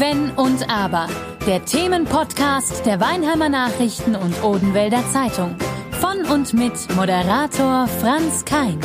Wenn und Aber. Der Themenpodcast der Weinheimer Nachrichten und Odenwälder Zeitung. Von und mit Moderator Franz Kein.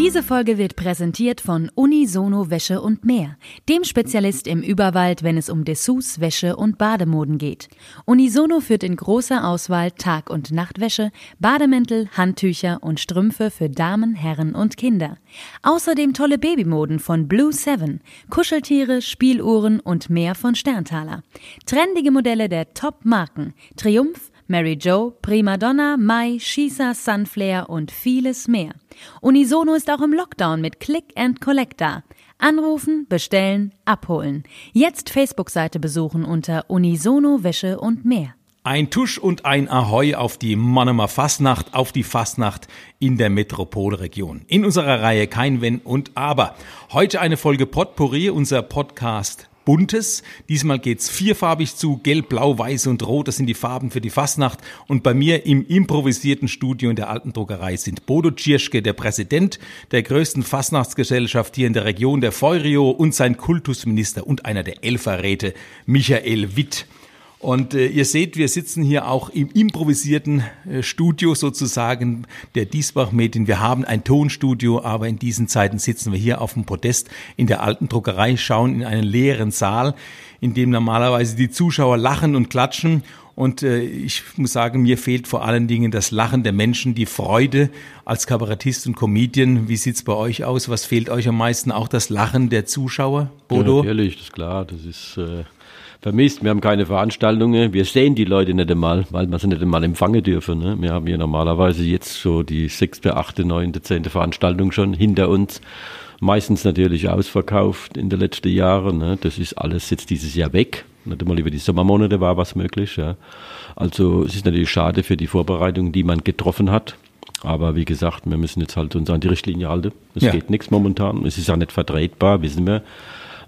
Diese Folge wird präsentiert von Unisono Wäsche und mehr, dem Spezialist im Überwald, wenn es um Dessous, Wäsche und Bademoden geht. Unisono führt in großer Auswahl Tag- und Nachtwäsche, Bademäntel, Handtücher und Strümpfe für Damen, Herren und Kinder. Außerdem tolle Babymoden von Blue Seven, Kuscheltiere, Spieluhren und mehr von Sterntaler. Trendige Modelle der Top-Marken Triumph, Mary Jo, Prima Donna, Mai, Shisa, Sunflare und vieles mehr. Unisono ist auch im Lockdown mit Click and Collector. Anrufen, bestellen, abholen. Jetzt Facebook-Seite besuchen unter Unisono Wäsche und mehr. Ein Tusch und ein Ahoi auf die Monomer Fastnacht, auf die Fastnacht in der Metropolregion. In unserer Reihe Kein Wenn und Aber. Heute eine Folge Potpourri, unser Podcast Buntes. Diesmal geht's vierfarbig zu, gelb, blau, weiß und rot. Das sind die Farben für die Fastnacht. Und bei mir im improvisierten Studio in der alten Druckerei sind Bodo Tschirschke, der Präsident der größten Fastnachtsgesellschaft hier in der Region, der Feurio und sein Kultusminister und einer der Elferräte, Michael Witt. Und äh, ihr seht, wir sitzen hier auch im improvisierten äh, Studio sozusagen der Diesbach Medien. Wir haben ein Tonstudio, aber in diesen Zeiten sitzen wir hier auf dem Podest in der alten Druckerei, schauen in einen leeren Saal, in dem normalerweise die Zuschauer lachen und klatschen. Und äh, ich muss sagen, mir fehlt vor allen Dingen das Lachen der Menschen, die Freude als Kabarettist und Comedian. Wie sieht's bei euch aus? Was fehlt euch am meisten? Auch das Lachen der Zuschauer, Bodo? Ja, natürlich, das ist klar. Das ist äh, vermisst. Wir haben keine Veranstaltungen. Wir sehen die Leute nicht einmal, weil wir sie nicht einmal empfangen dürfen. Ne? Wir haben hier normalerweise jetzt so die sechste, achte, neunte, zehnte Veranstaltung schon hinter uns. Meistens natürlich ausverkauft in den letzten Jahren. Ne? Das ist alles jetzt dieses Jahr weg. Nicht einmal über die Sommermonate war was möglich. Ja. Also es ist natürlich schade für die Vorbereitung, die man getroffen hat. Aber wie gesagt, wir müssen jetzt halt uns an die Richtlinie halten. Es ja. geht nichts momentan. Es ist auch nicht vertretbar, wissen wir.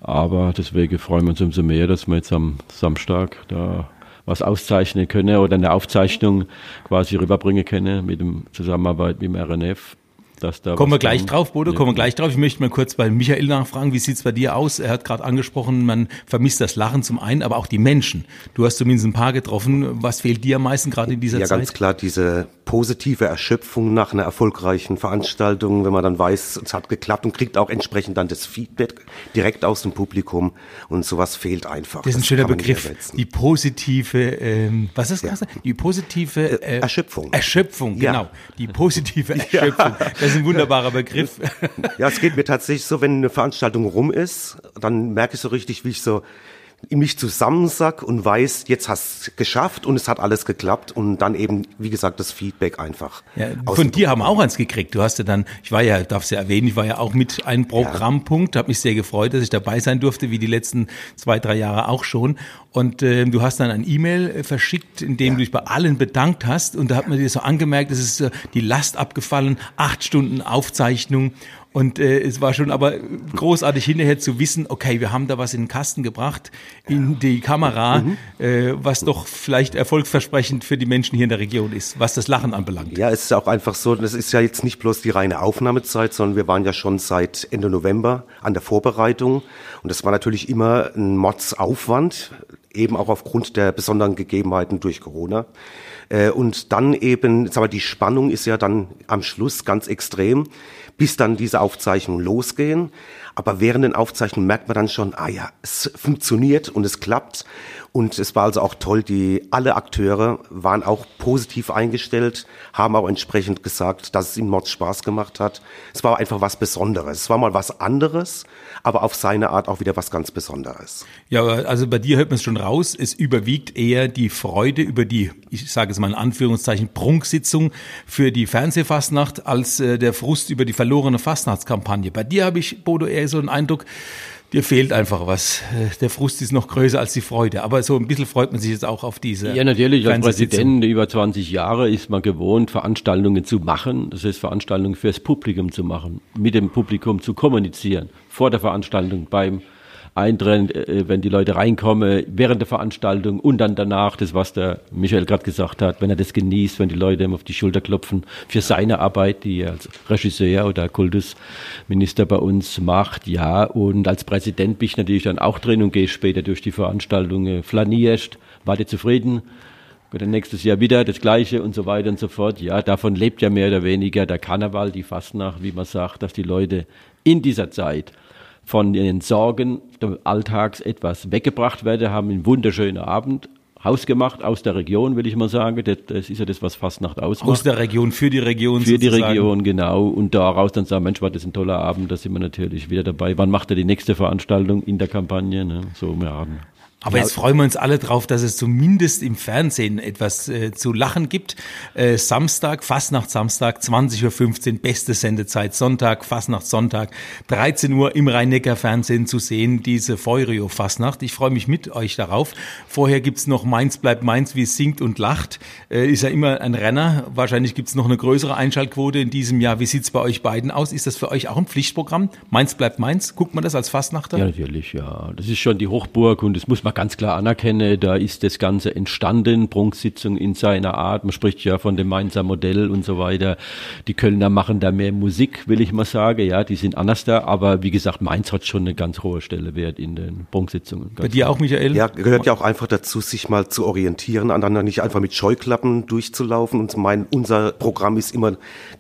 Aber deswegen freuen wir uns umso mehr, dass wir jetzt am Samstag da was auszeichnen können oder eine Aufzeichnung quasi rüberbringen können mit dem Zusammenarbeit mit dem RNF dass da Kommen wir gleich kommt. drauf, Bodo, kommen wir gleich drauf. Ich möchte mal kurz bei Michael nachfragen, wie sieht's bei dir aus? Er hat gerade angesprochen, man vermisst das Lachen zum einen, aber auch die Menschen. Du hast zumindest ein paar getroffen. Was fehlt dir am meisten gerade in dieser ja, Zeit? Ja, ganz klar, diese positive Erschöpfung nach einer erfolgreichen Veranstaltung, wenn man dann weiß, es hat geklappt und kriegt auch entsprechend dann das Feedback direkt aus dem Publikum und sowas fehlt einfach. Das ist ein schöner Begriff. Die positive, ähm, was ist das? Ja. Die positive äh, Erschöpfung. Erschöpfung, genau. Ja. Die positive Erschöpfung. Das ist ein wunderbarer Begriff. Ja, es geht mir tatsächlich so, wenn eine Veranstaltung rum ist, dann merke ich so richtig, wie ich so in mich zusammensack und weiß, jetzt hast du geschafft und es hat alles geklappt und dann eben, wie gesagt, das Feedback einfach. Ja, von dir haben wir auch eins gekriegt. Du hast ja dann, ich war ja, darf es ja erwähnen, ich war ja auch mit einem Programmpunkt, ja. habe mich sehr gefreut, dass ich dabei sein durfte, wie die letzten zwei, drei Jahre auch schon. Und äh, du hast dann ein E-Mail äh, verschickt, in dem ja. du dich bei allen bedankt hast und da hat man dir so angemerkt, es ist äh, die Last abgefallen, acht Stunden Aufzeichnung und äh, es war schon aber großartig hinterher zu wissen, okay, wir haben da was in den Kasten gebracht, in die Kamera, mhm. äh, was doch vielleicht erfolgsversprechend für die Menschen hier in der Region ist, was das Lachen anbelangt. Ja, es ist auch einfach so, das ist ja jetzt nicht bloß die reine Aufnahmezeit, sondern wir waren ja schon seit Ende November an der Vorbereitung. Und das war natürlich immer ein Mordsaufwand, eben auch aufgrund der besonderen Gegebenheiten durch Corona. Äh, und dann eben, jetzt aber die Spannung ist ja dann am Schluss ganz extrem bis dann diese Aufzeichnungen losgehen. Aber während den Aufzeichnungen merkt man dann schon, ah ja, es funktioniert und es klappt. Und es war also auch toll, die alle Akteure waren auch positiv eingestellt, haben auch entsprechend gesagt, dass es ihnen Mods Spaß gemacht hat. Es war einfach was Besonderes. Es war mal was anderes, aber auf seine Art auch wieder was ganz Besonderes. Ja, also bei dir hört man es schon raus. Es überwiegt eher die Freude über die, ich sage es mal in Anführungszeichen, Prunksitzung für die Fernsehfastnacht als äh, der Frust über die verlorene Fastnachtskampagne. Bei dir habe ich, Bodo, eher so einen Eindruck, dir fehlt einfach was. Äh, der Frust ist noch größer als die Freude. Aber so ein bisschen freut man sich jetzt auch auf diese. Ja, natürlich. Als Präsident über 20 Jahre ist man gewohnt, Veranstaltungen zu machen. Das heißt, Veranstaltungen fürs Publikum zu machen, mit dem Publikum zu kommunizieren, vor der Veranstaltung, beim eintrennen, äh, wenn die Leute reinkommen, während der Veranstaltung und dann danach, das was der Michael gerade gesagt hat, wenn er das genießt, wenn die Leute ihm auf die Schulter klopfen für seine Arbeit, die er als Regisseur oder Kultusminister bei uns macht, ja. Und als Präsident bin ich natürlich dann auch drin und gehe später durch die Veranstaltung, flanierst, warte zufrieden, dann nächstes Jahr wieder das Gleiche und so weiter und so fort. Ja, davon lebt ja mehr oder weniger der Karneval, die Fastnacht, wie man sagt, dass die Leute in dieser Zeit von den Sorgen des Alltags etwas weggebracht werden, haben einen wunderschönen Abend hausgemacht aus der Region, will ich mal sagen. Das, das ist ja das, was Fastnacht ausmacht. Aus der Region, für die Region Für sozusagen. die Region, genau. Und daraus dann sagen, Mensch, war das ein toller Abend, da sind wir natürlich wieder dabei. Wann macht er die nächste Veranstaltung in der Kampagne? Ne? So im Abend. Aber jetzt freuen wir uns alle drauf, dass es zumindest im Fernsehen etwas äh, zu lachen gibt. Äh, Samstag, Fastnacht Samstag, 20.15 Uhr, beste Sendezeit. Sonntag, Fastnacht Sonntag, 13 Uhr im Rhein-Neckar-Fernsehen zu sehen, diese Feurio Fastnacht. Ich freue mich mit euch darauf. Vorher gibt's noch Mainz bleibt Mainz, wie es singt und lacht. Äh, ist ja immer ein Renner. Wahrscheinlich gibt's noch eine größere Einschaltquote in diesem Jahr. Wie sieht's bei euch beiden aus? Ist das für euch auch ein Pflichtprogramm? Mainz bleibt Mainz? Guckt man das als Fastnachter? Ja, natürlich, ja. Das ist schon die Hochburg und das muss man man ganz klar anerkenne, da ist das Ganze entstanden, Prunksitzung in seiner Art. Man spricht ja von dem Mainzer Modell und so weiter. Die Kölner machen da mehr Musik, will ich mal sagen. Ja, die sind anders da. Aber wie gesagt, Mainz hat schon eine ganz hohe Stelle wert in den Prunksitzungen. Bei dir auch, Michael? Ja, gehört ja auch einfach dazu, sich mal zu orientieren, aneinander nicht einfach mit Scheuklappen durchzulaufen. Und mein, unser Programm ist immer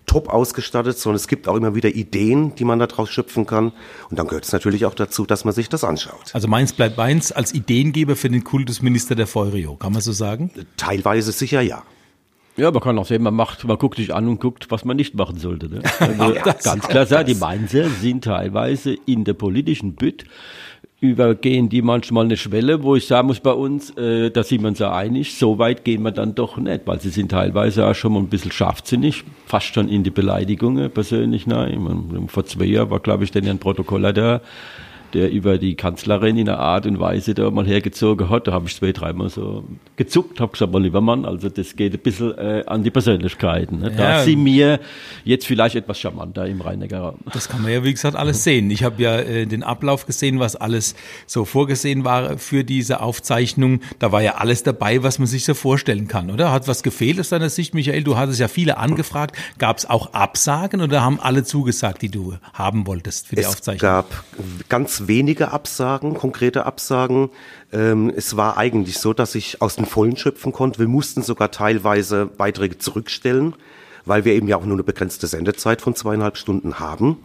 top ausgestattet, sondern es gibt auch immer wieder Ideen, die man daraus schöpfen kann. Und dann gehört es natürlich auch dazu, dass man sich das anschaut. Also Mainz bleibt Mainz als Ideengeber für den Kultusminister der Feurio, kann man so sagen? Teilweise sicher ja. Ja, man kann auch sehen, man macht, man guckt sich an und guckt, was man nicht machen sollte. Ne? Also ganz klar sagen, die Mainzer sind teilweise in der politischen Bütt übergehen die manchmal eine Schwelle, wo ich sagen muss bei uns, äh, da sind wir uns ja einig, so weit gehen wir dann doch nicht, weil sie sind teilweise auch schon mal ein bisschen scharfsinnig, fast schon in die Beleidigungen persönlich. Nein, vor zwei Jahren war, glaube ich, denn ein Protokoller da, der über die Kanzlerin in einer Art und Weise da mal hergezogen hat. Da habe ich zwei, dreimal so gezuckt, habe gesagt, mal lieber Mann, also das geht ein bisschen äh, an die Persönlichkeiten. Ne? Da ja. sind mir jetzt vielleicht etwas charmanter im rhein raum Das kann man ja, wie gesagt, alles sehen. Ich habe ja äh, den Ablauf gesehen, was alles so vorgesehen war für diese Aufzeichnung. Da war ja alles dabei, was man sich so vorstellen kann, oder? Hat was gefehlt aus deiner Sicht, Michael? Du hattest ja viele angefragt. Gab es auch Absagen oder haben alle zugesagt, die du haben wolltest für die es Aufzeichnung? Es gab ganz wenige Absagen, konkrete Absagen. Ähm, es war eigentlich so, dass ich aus den Vollen schöpfen konnte. Wir mussten sogar teilweise Beiträge zurückstellen, weil wir eben ja auch nur eine begrenzte Sendezeit von zweieinhalb Stunden haben.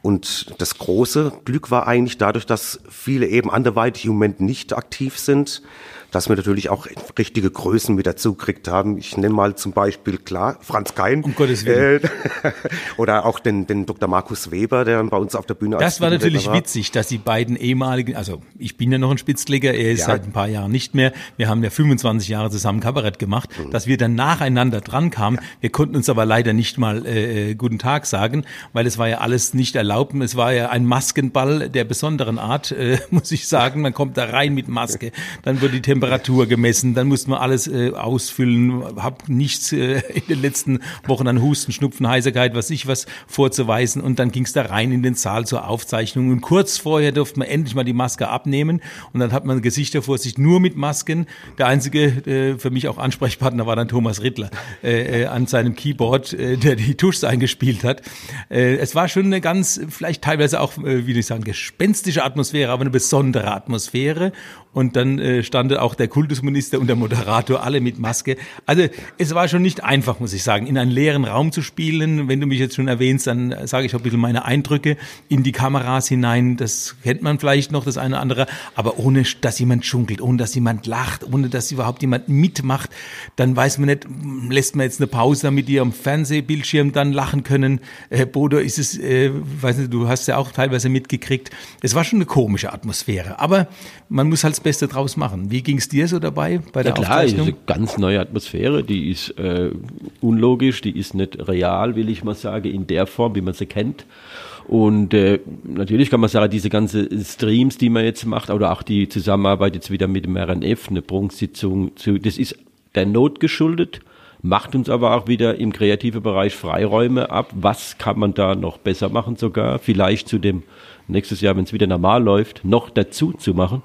Und das große Glück war eigentlich dadurch, dass viele eben anderweitig im Moment nicht aktiv sind, dass wir natürlich auch richtige Größen mit dazu gekriegt haben. Ich nenne mal zum Beispiel, klar, Franz Kein. Um Gottes Willen. Äh, oder auch den, den Dr. Markus Weber, der bei uns auf der Bühne Das war natürlich war. witzig, dass die beiden ehemaligen, also ich bin ja noch ein Spitzleger, er ist ja. seit ein paar Jahren nicht mehr. Wir haben ja 25 Jahre zusammen Kabarett gemacht, mhm. dass wir dann nacheinander dran kamen. Ja. Wir konnten uns aber leider nicht mal äh, äh, guten Tag sagen, weil es war ja alles nicht erlaubt. Es war ja ein Maskenball der besonderen Art, äh, muss ich sagen. Man kommt da rein mit Maske, dann wird die Temperatur gemessen, dann musste man alles äh, ausfüllen, hab nichts äh, in den letzten Wochen an Husten, Schnupfen, Heiserkeit, was ich was vorzuweisen. Und dann ging es da rein in den Saal zur Aufzeichnung. Und kurz vorher durfte man endlich mal die Maske abnehmen. Und dann hat man Gesichter vor sich nur mit Masken. Der einzige äh, für mich auch Ansprechpartner war dann Thomas Rittler äh, äh, an seinem Keyboard, äh, der die Tuschs eingespielt hat. Äh, es war schon eine ganz, vielleicht teilweise auch, äh, wie soll ich sagen, gespenstische Atmosphäre, aber eine besondere Atmosphäre und dann äh, stand auch der Kultusminister und der Moderator alle mit Maske. Also es war schon nicht einfach, muss ich sagen, in einen leeren Raum zu spielen. Wenn du mich jetzt schon erwähnst, dann sage ich auch ein bisschen meine Eindrücke in die Kameras hinein. Das kennt man vielleicht noch, das eine oder andere. Aber ohne, dass jemand schunkelt, ohne dass jemand lacht, ohne dass überhaupt jemand mitmacht, dann weiß man nicht, lässt man jetzt eine Pause, damit die am Fernsehbildschirm dann lachen können. Äh, Bodo, ist es, äh, weiß nicht, du hast ja auch teilweise mitgekriegt. Es war schon eine komische Atmosphäre. Aber man muss halt das Beste draus machen. Wie ging es dir so dabei bei der ja, klar, Aufzeichnung? Ist eine ganz neue Atmosphäre, die ist äh, unlogisch, die ist nicht real, will ich mal sagen, in der Form, wie man sie kennt. Und äh, natürlich kann man sagen, diese ganzen Streams, die man jetzt macht, oder auch die Zusammenarbeit jetzt wieder mit dem RNF, eine Prunksitzung, zu, das ist der Not geschuldet, macht uns aber auch wieder im kreativen Bereich Freiräume ab. Was kann man da noch besser machen sogar? Vielleicht zu dem nächstes Jahr, wenn es wieder normal läuft, noch dazu zu machen.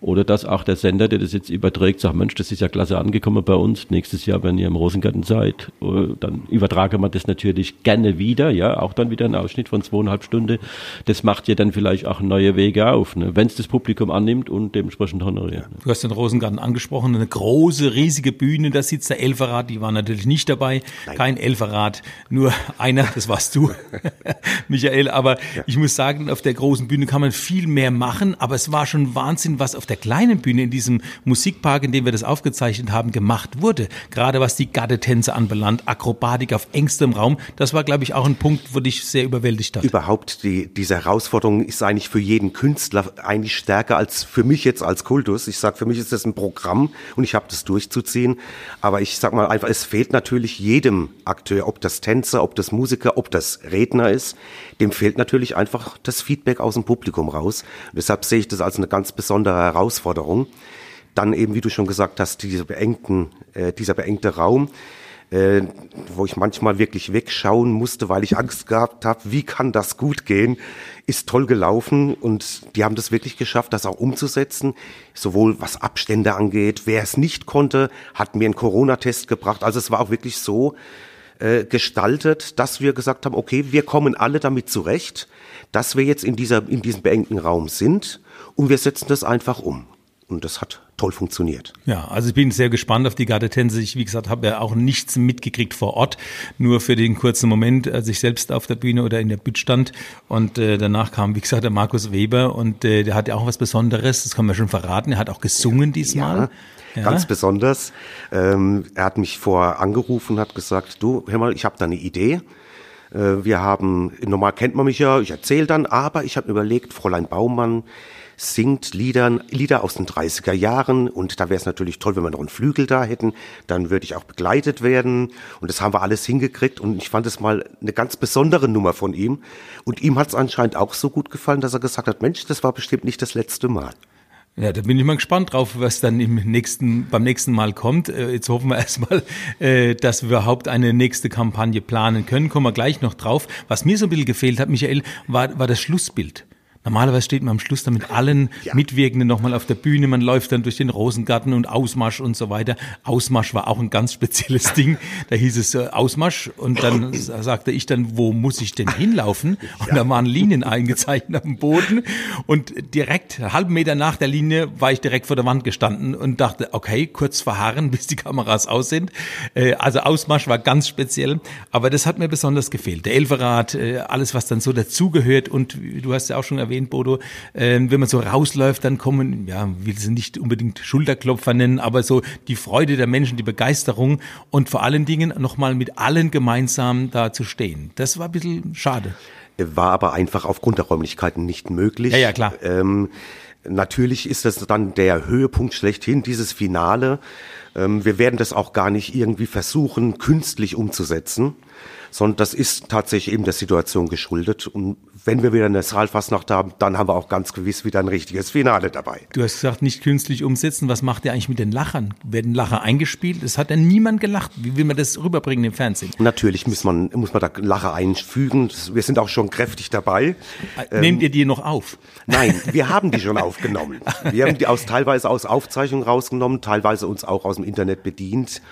Oder dass auch der Sender, der das jetzt überträgt, sagt, Mensch, das ist ja klasse angekommen bei uns. Nächstes Jahr, wenn ihr im Rosengarten seid, äh, dann übertrage man das natürlich gerne wieder, ja, auch dann wieder ein Ausschnitt von zweieinhalb Stunden. Das macht ja dann vielleicht auch neue Wege auf, ne? wenn es das Publikum annimmt und dementsprechend honoriert. Ne? Du hast den Rosengarten angesprochen, eine große, riesige Bühne, da sitzt der Elferrat, die war natürlich nicht dabei, Nein. kein Elferrat, nur einer, das warst du, Michael, aber ja. ich muss sagen, auf der großen Bühne kann man viel mehr machen, aber es war schon Wahnsinn, was auf der kleinen Bühne in diesem Musikpark, in dem wir das aufgezeichnet haben, gemacht wurde. Gerade was die Gardetänze anbelangt, Akrobatik auf engstem Raum, das war, glaube ich, auch ein Punkt, wo dich sehr überwältigt hat. Überhaupt, die, diese Herausforderung ist eigentlich für jeden Künstler eigentlich stärker als für mich jetzt als Kultus. Ich sage, für mich ist das ein Programm und ich habe das durchzuziehen. Aber ich sag mal einfach, es fehlt natürlich jedem Akteur, ob das Tänzer, ob das Musiker, ob das Redner ist, dem fehlt natürlich einfach das Feedback aus dem Publikum raus. Und deshalb sehe ich das als eine ganz besondere Herausforderung. Dann eben, wie du schon gesagt hast, diese beengten, äh, dieser beengte Raum, äh, wo ich manchmal wirklich wegschauen musste, weil ich Angst gehabt habe, wie kann das gut gehen, ist toll gelaufen. Und die haben das wirklich geschafft, das auch umzusetzen, sowohl was Abstände angeht, wer es nicht konnte, hat mir einen Corona-Test gebracht, also es war auch wirklich so äh, gestaltet, dass wir gesagt haben, okay, wir kommen alle damit zurecht, dass wir jetzt in dieser in diesem beengten Raum sind und wir setzen das einfach um. Und das hat toll funktioniert. Ja, also ich bin sehr gespannt auf die Gardetänze. Ich, wie gesagt, habe ja auch nichts mitgekriegt vor Ort, nur für den kurzen Moment, als ich selbst auf der Bühne oder in der Bütt stand. Und äh, danach kam, wie gesagt, der Markus Weber und äh, der hat ja auch was Besonderes, das kann man schon verraten. Er hat auch gesungen diesmal. Ja. Ja. Ganz besonders. Ähm, er hat mich vor angerufen und hat gesagt, du, hör mal, ich habe da eine Idee. Äh, wir haben, normal kennt man mich ja, ich erzähle dann, aber ich habe überlegt, Fräulein Baumann, singt Liedern, Lieder aus den 30er Jahren und da wäre es natürlich toll, wenn wir noch einen Flügel da hätten, dann würde ich auch begleitet werden und das haben wir alles hingekriegt und ich fand es mal eine ganz besondere Nummer von ihm und ihm hat es anscheinend auch so gut gefallen, dass er gesagt hat, Mensch, das war bestimmt nicht das letzte Mal. Ja, da bin ich mal gespannt drauf, was dann im nächsten, beim nächsten Mal kommt. Äh, jetzt hoffen wir erstmal, äh, dass wir überhaupt eine nächste Kampagne planen können. Kommen wir gleich noch drauf. Was mir so ein bisschen gefehlt hat, Michael, war, war das Schlussbild. Normalerweise steht man am Schluss dann mit allen ja. Mitwirkenden nochmal auf der Bühne. Man läuft dann durch den Rosengarten und Ausmarsch und so weiter. Ausmarsch war auch ein ganz spezielles Ding. Da hieß es äh, Ausmarsch und dann sagte ich dann, wo muss ich denn hinlaufen? Und ja. da waren Linien eingezeichnet dem Boden und direkt, einen halben Meter nach der Linie, war ich direkt vor der Wand gestanden und dachte, okay, kurz verharren, bis die Kameras aus sind. Äh, also Ausmarsch war ganz speziell, aber das hat mir besonders gefehlt. Der Elferrat, äh, alles, was dann so dazugehört und du hast ja auch schon erwähnt, erwähnt, Bodo, ähm, wenn man so rausläuft, dann kommen, ja, will sie nicht unbedingt Schulterklopfer nennen, aber so die Freude der Menschen, die Begeisterung und vor allen Dingen nochmal mit allen gemeinsam da zu stehen. Das war ein bisschen schade. War aber einfach aufgrund der Räumlichkeiten nicht möglich. Ja, ja, klar. Ähm, natürlich ist das dann der Höhepunkt schlechthin, dieses Finale. Ähm, wir werden das auch gar nicht irgendwie versuchen, künstlich umzusetzen sondern das ist tatsächlich eben der Situation geschuldet. Und wenn wir wieder eine Saalfastnacht haben, dann haben wir auch ganz gewiss wieder ein richtiges Finale dabei. Du hast gesagt, nicht künstlich umsetzen. Was macht ihr eigentlich mit den Lachern? Werden Lacher eingespielt? Es hat ja niemand gelacht. Wie will man das rüberbringen im Fernsehen? Natürlich muss man, muss man da Lacher einfügen. Wir sind auch schon kräftig dabei. Äh, nehmt ihr die noch auf? Nein, wir haben die schon aufgenommen. Wir haben die aus, teilweise aus Aufzeichnungen rausgenommen, teilweise uns auch aus dem Internet bedient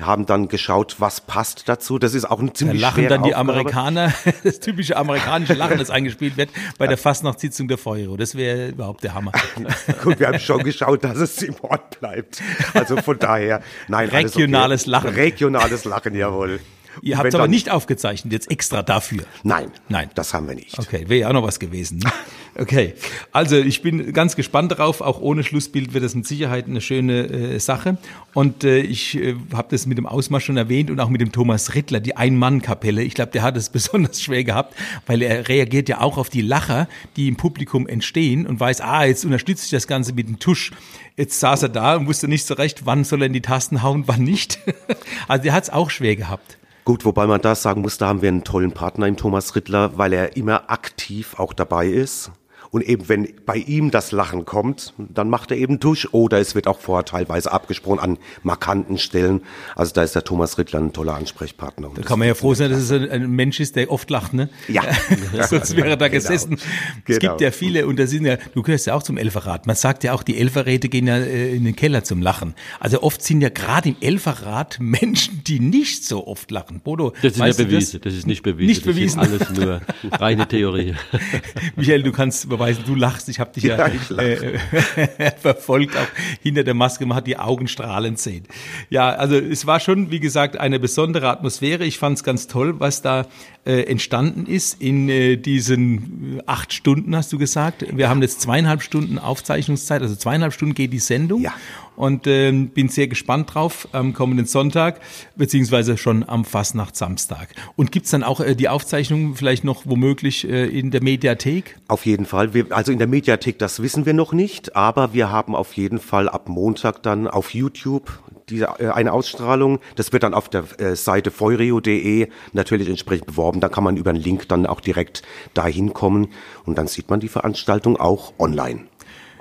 haben dann geschaut, was passt dazu. Das ist auch ein ziemlich da lachen dann die Aufgabe. Amerikaner, das typische amerikanische Lachen, das eingespielt wird bei der Fastnachtssitzung der Feuerwehr. Das wäre überhaupt der Hammer. Gut, wir haben schon geschaut, dass es im Ort bleibt. Also von daher, nein, regionales okay. Lachen. Regionales Lachen, jawohl. Ihr habt es aber nicht aufgezeichnet, jetzt extra dafür. Nein, nein, das haben wir nicht. Okay, wäre ja auch noch was gewesen. Ne? Okay, also ich bin ganz gespannt darauf. Auch ohne Schlussbild wird das mit Sicherheit eine schöne äh, Sache. Und äh, ich äh, habe das mit dem Ausmarsch schon erwähnt und auch mit dem Thomas Rittler, die Ein-Mann-Kapelle. Ich glaube, der hat es besonders schwer gehabt, weil er reagiert ja auch auf die Lacher, die im Publikum entstehen und weiß, ah, jetzt unterstütze ich das Ganze mit dem Tusch. Jetzt saß er da und wusste nicht so recht, wann soll er in die Tasten hauen, wann nicht. also der hat es auch schwer gehabt. Gut, wobei man da sagen muss, da haben wir einen tollen Partner im Thomas Rittler, weil er immer aktiv auch dabei ist Und eben wenn bei ihm das Lachen kommt, dann macht er eben durch. Oder es wird auch vorher teilweise abgesprochen an markanten Stellen. Also da ist der Thomas Rittler ein toller Ansprechpartner. Da kann man ja froh sein, dass es ein, ein Mensch ist, der oft lacht, ne? Ja. Sonst wäre er da Genau. gesessen. Es Genau. gibt ja viele, und da sind ja, du gehörst ja auch zum Elferrat. Man sagt ja auch, die Elferräte gehen ja äh, in den Keller zum Lachen. Also oft sind ja gerade im Elferrat Menschen, die nicht so oft lachen. Bodo, Das ist du bewiesen. Das? ist nicht bewiesen. Nicht das bewiesen. ist alles nur reine Theorie. Michael, du kannst beweisen, du lachst. Ich habe dich ja, Ja, lach. äh, verfolgt, auch hinter der Maske. Man hat die Augen strahlend sehen. Ja, also es war schon, wie gesagt, eine besondere Atmosphäre. Ich fand es ganz toll, was da äh, entstanden ist in äh, diesen äh, acht Stunden, hast du gesagt. Wir haben jetzt zweieinhalb Stunden Aufzeichnungszeit, also zweieinhalb Stunden geht die Sendung. Ja. Und ähm, bin sehr gespannt drauf am kommenden Sonntag, beziehungsweise schon am Fastnacht-Samstag. Und gibt's dann auch äh, die Aufzeichnung vielleicht noch womöglich äh, in der Mediathek? Auf jeden Fall. Wir, also in der Mediathek, das wissen wir noch nicht, aber wir haben auf jeden Fall ab Montag dann auf YouTube diese, äh, eine Ausstrahlung. Das wird dann auf der äh, Seite feureo.de natürlich entsprechend beworben. Da kann man über einen Link dann auch direkt dahin kommen und dann sieht man die Veranstaltung auch online.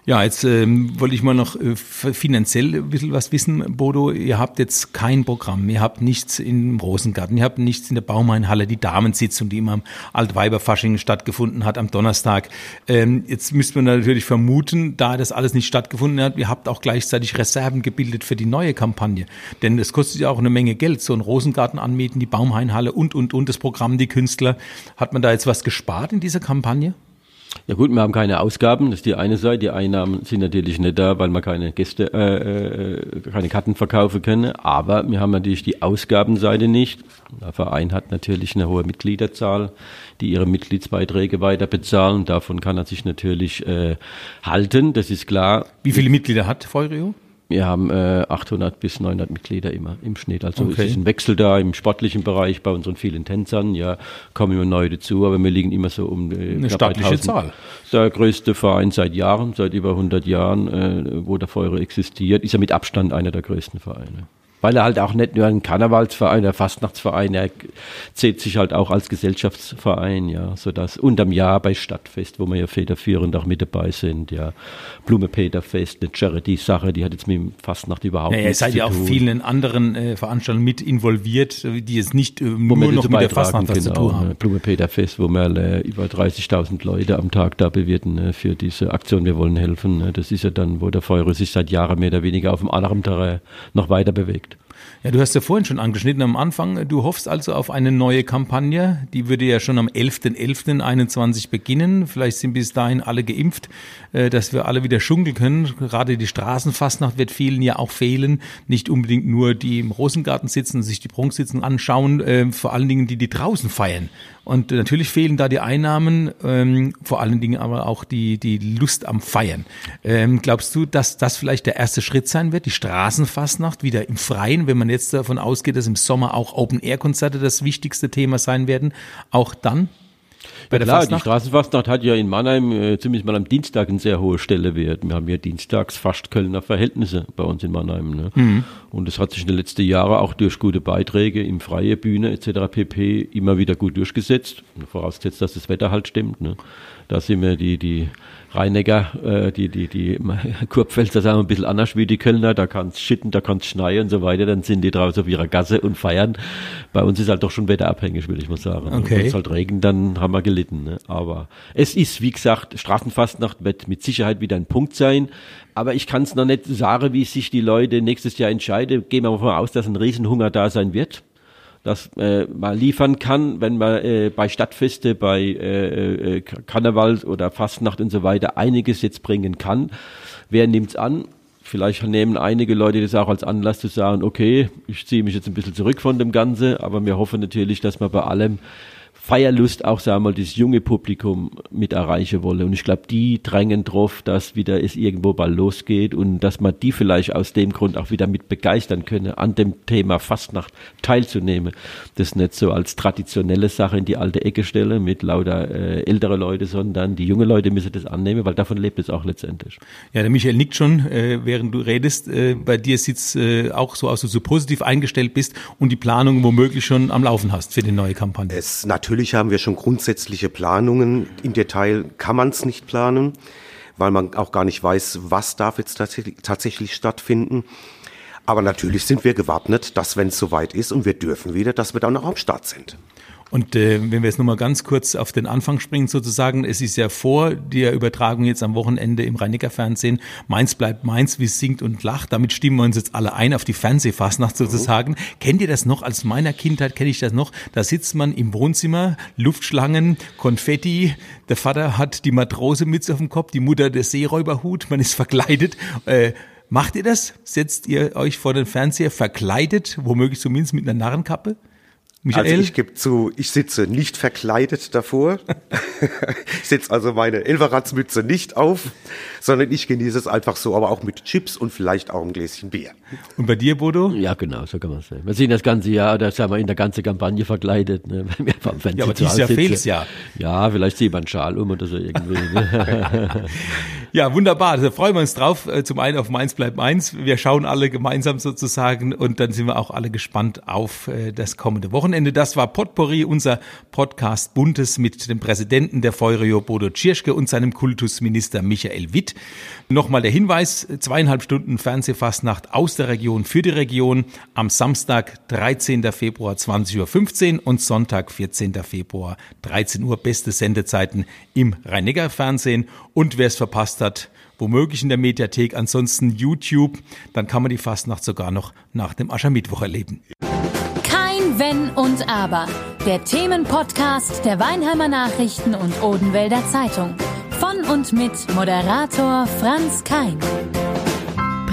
Ja, jetzt ähm, wollte ich mal noch äh, finanziell ein bisschen was wissen, Bodo. Ihr habt jetzt kein Programm, ihr habt nichts im Rosengarten, ihr habt nichts in der Baumhainhalle, die Damensitzung, die immer am Altweiberfasching stattgefunden hat am Donnerstag. Ähm, jetzt müsste man natürlich vermuten, da das alles nicht stattgefunden hat, ihr habt auch gleichzeitig Reserven gebildet für die neue Kampagne. Denn das kostet ja auch eine Menge Geld, so einen Rosengarten anmieten, die Baumhainhalle und, und, und, das Programm, die Künstler. Hat man da jetzt was gespart in dieser Kampagne? Ja gut, wir haben keine Ausgaben, das ist die eine Seite. Die Einnahmen sind natürlich nicht da, weil wir keine Gäste, äh, äh, keine Karten verkaufen können. Aber wir haben natürlich die Ausgabenseite nicht. Der Verein hat natürlich eine hohe Mitgliederzahl, die ihre Mitgliedsbeiträge weiter bezahlen. Davon kann er sich natürlich äh, halten, das ist klar. Wie viele Mitglieder hat Feurio? Wir haben äh, 800 bis 900 Mitglieder immer im Schnitt. Also Okay. es ist ein Wechsel da im sportlichen Bereich bei unseren vielen Tänzern. Ja, kommen immer neue dazu, aber wir liegen immer so um äh, Eine stattliche 1000. Zahl. Der größte Verein seit Jahren, seit über 100 Jahren, äh, wo der Feuer existiert, ist er mit Abstand einer der größten Vereine. Weil er halt auch nicht nur ein Karnevalsverein, der Fastnachtsverein, er zählt sich halt auch als Gesellschaftsverein, ja, sodass unterm Jahr bei Stadtfest, wo wir ja federführend auch mit dabei sind, ja, Blume-Peter-Fest, eine Charity-Sache, die hat jetzt mit dem Fastnacht überhaupt Ja, ihr nichts seid zu ja auch tun. vielen anderen äh, Veranstaltungen mit involviert, äh, die jetzt nicht äh, nur noch mit der Fastnacht was zu genau, tun haben. ne, Blume-Peter-Fest, wo wir äh, über 30.000 Leute am Tag da bewirten ne, für diese Aktion. Wir wollen helfen. Ne. Das ist ja dann, wo der Feuer sich seit Jahren mehr oder weniger auf dem anderen Terrain noch weiter bewegt. Ja, du hast ja vorhin schon angeschnitten am Anfang. Du hoffst also auf eine neue Kampagne. Die würde ja schon am 11.11.21 beginnen. Vielleicht sind bis dahin alle geimpft, äh, dass wir alle wieder schunkeln können. Gerade die Straßenfastnacht wird vielen ja auch fehlen. Nicht unbedingt nur die im Rosengarten sitzen, sich die Prunksitzen anschauen, äh, vor allen Dingen die, die draußen feiern. Und natürlich fehlen da die Einnahmen, ähm, vor allen Dingen aber auch die, die Lust am Feiern. Ähm, glaubst du, dass das vielleicht der erste Schritt sein wird, die Straßenfastnacht wieder im Freien, wenn man jetzt davon ausgeht, dass im Sommer auch Open-Air-Konzerte das wichtigste Thema sein werden, auch dann bei der Klar, die Fastnacht? Straßenfastnacht hat ja in Mannheim äh, ziemlich mal am Dienstag eine sehr hohe Stelle wert. Wir haben ja dienstags fast Kölner Verhältnisse bei uns in Mannheim. Ne? Mhm. Und das hat sich in den letzten Jahren auch durch gute Beiträge im Freie Bühne etc. pp. immer wieder gut durchgesetzt. Vorausgesetzt, dass das Wetter halt stimmt. Ne? Da sind wir die, die Rheinecker, äh, die, die, die Kurpfälzer sagen wir ein bisschen anders wie die Kölner, da kann es schitten, da kann es schneien und so weiter, dann sind die draußen auf ihrer Gasse und feiern. Bei uns ist halt doch schon wetterabhängig, würde ich mal sagen. Okay. Wenn es halt regnet, dann haben wir gelitten. Ne? Aber es ist, wie gesagt, Straßenfastnacht wird mit Sicherheit wieder ein Punkt sein. Aber ich kann es noch nicht sagen, wie sich die Leute nächstes Jahr entscheiden. Gehen wir mal davon aus, dass ein Riesenhunger da sein wird dass äh, man liefern kann, wenn man äh, bei Stadtfeste, bei äh, äh, Karneval oder Fastnacht und so weiter einiges jetzt bringen kann. Wer nimmt's an? Vielleicht nehmen einige Leute das auch als Anlass zu sagen, okay, ich ziehe mich jetzt ein bisschen zurück von dem Ganze, aber wir hoffen natürlich, dass wir bei allem Feierlust auch, sagen wir mal, das junge Publikum mit erreichen wolle. Und ich glaube, die drängen drauf, dass wieder es irgendwo bald losgeht und dass man die vielleicht aus dem Grund auch wieder mit begeistern könne, an dem Thema Fastnacht teilzunehmen. Das nicht so als traditionelle Sache in die alte Ecke stelle mit lauter äh, ältere Leute, sondern die junge Leute müssen das annehmen, weil davon lebt es auch letztendlich. Ja, der Michael nickt schon, äh, während du redest. Äh, bei dir sieht's äh, auch so aus, dass du positiv eingestellt bist und die Planung womöglich schon am Laufen hast für die neue Kampagne. Es natürlich natürlich haben wir schon grundsätzliche Planungen. Im Detail kann man es nicht planen, weil man auch gar nicht weiß, was darf jetzt tatsächlich, stattfinden. Aber natürlich sind wir gewappnet, dass wenn es soweit ist und wir dürfen wieder, dass wir dann auch am Start sind. Und äh, wenn wir jetzt nochmal ganz kurz auf den Anfang springen sozusagen, es ist ja vor der Übertragung jetzt am Wochenende im rhein fernsehen Mainz bleibt Mainz, wie es singt und lacht. Damit stimmen wir uns jetzt alle ein auf die Fernsehfastnacht sozusagen. Mhm. Kennt ihr das noch? Als meiner Kindheit kenne ich das noch. Da sitzt man im Wohnzimmer, Luftschlangen, Konfetti. Der Vater hat die Matrosemütze auf dem Kopf, die Mutter der Seeräuberhut. Man ist verkleidet. Äh, Macht ihr das? Setzt ihr euch vor den Fernseher verkleidet, womöglich zumindest mit einer Narrenkappe? Michael? Also ich gebe zu, ich sitze nicht verkleidet davor. ich setze also meine Elveratzmütze nicht auf, sondern ich genieße es einfach so, aber auch mit Chips und vielleicht auch ein Gläschen Bier. Und bei dir, Bodo? Ja, genau, so kann man es sehen. Wir sind das ganze Jahr, oder sagen wir in der ganzen Kampagne verkleidet. Ne? ja, aber dieses Jahr fehlt ja. Ja, vielleicht zieht man einen Schal um oder so irgendwie. Ne? ja, wunderbar. Da freuen wir uns drauf. Äh, zum einen auf Mainz bleibt Mainz. Wir schauen alle gemeinsam sozusagen und dann sind wir auch alle gespannt auf äh, das kommende Wochenende. Das war Potpourri, unser Podcast Buntes mit dem Präsidenten der Feurio Bodo Tschirschke und seinem Kultusminister Michael Witt. Nochmal der Hinweis, zweieinhalb Stunden Fernsehfastnacht aus der Region für die Region am Samstag, 13. Februar 20.15 Uhr und Sonntag, 14. Februar 13 Uhr. Beste Sendezeiten im rhein fernsehen Und wer es verpasst hat, womöglich in der Mediathek, ansonsten YouTube, dann kann man die Fastnacht sogar noch nach dem Aschermittwoch erleben. Wenn und Aber. Der Themenpodcast der Weinheimer Nachrichten und Odenwälder Zeitung. Von und mit Moderator Franz Kein.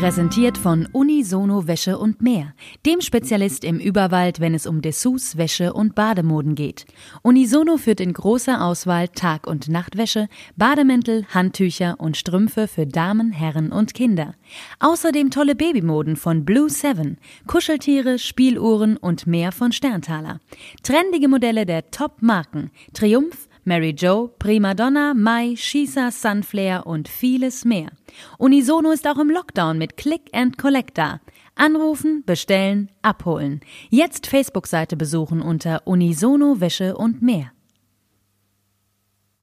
Präsentiert von Unisono Wäsche und Mehr, dem Spezialist im Überwald, wenn es um Dessous, Wäsche und Bademoden geht. Unisono führt in großer Auswahl Tag- und Nachtwäsche, Bademäntel, Handtücher und Strümpfe für Damen, Herren und Kinder. Außerdem tolle Babymoden von Blue Seven, Kuscheltiere, Spieluhren und mehr von Sterntaler. Trendige Modelle der Top-Marken Triumph, Mary Jo, Prima Donna, Mai, Shisa, Sunflare und vieles mehr. Unisono ist auch im Lockdown mit Click and Collect da. Anrufen, bestellen, abholen. Jetzt Facebook-Seite besuchen unter Unisono Wäsche und mehr.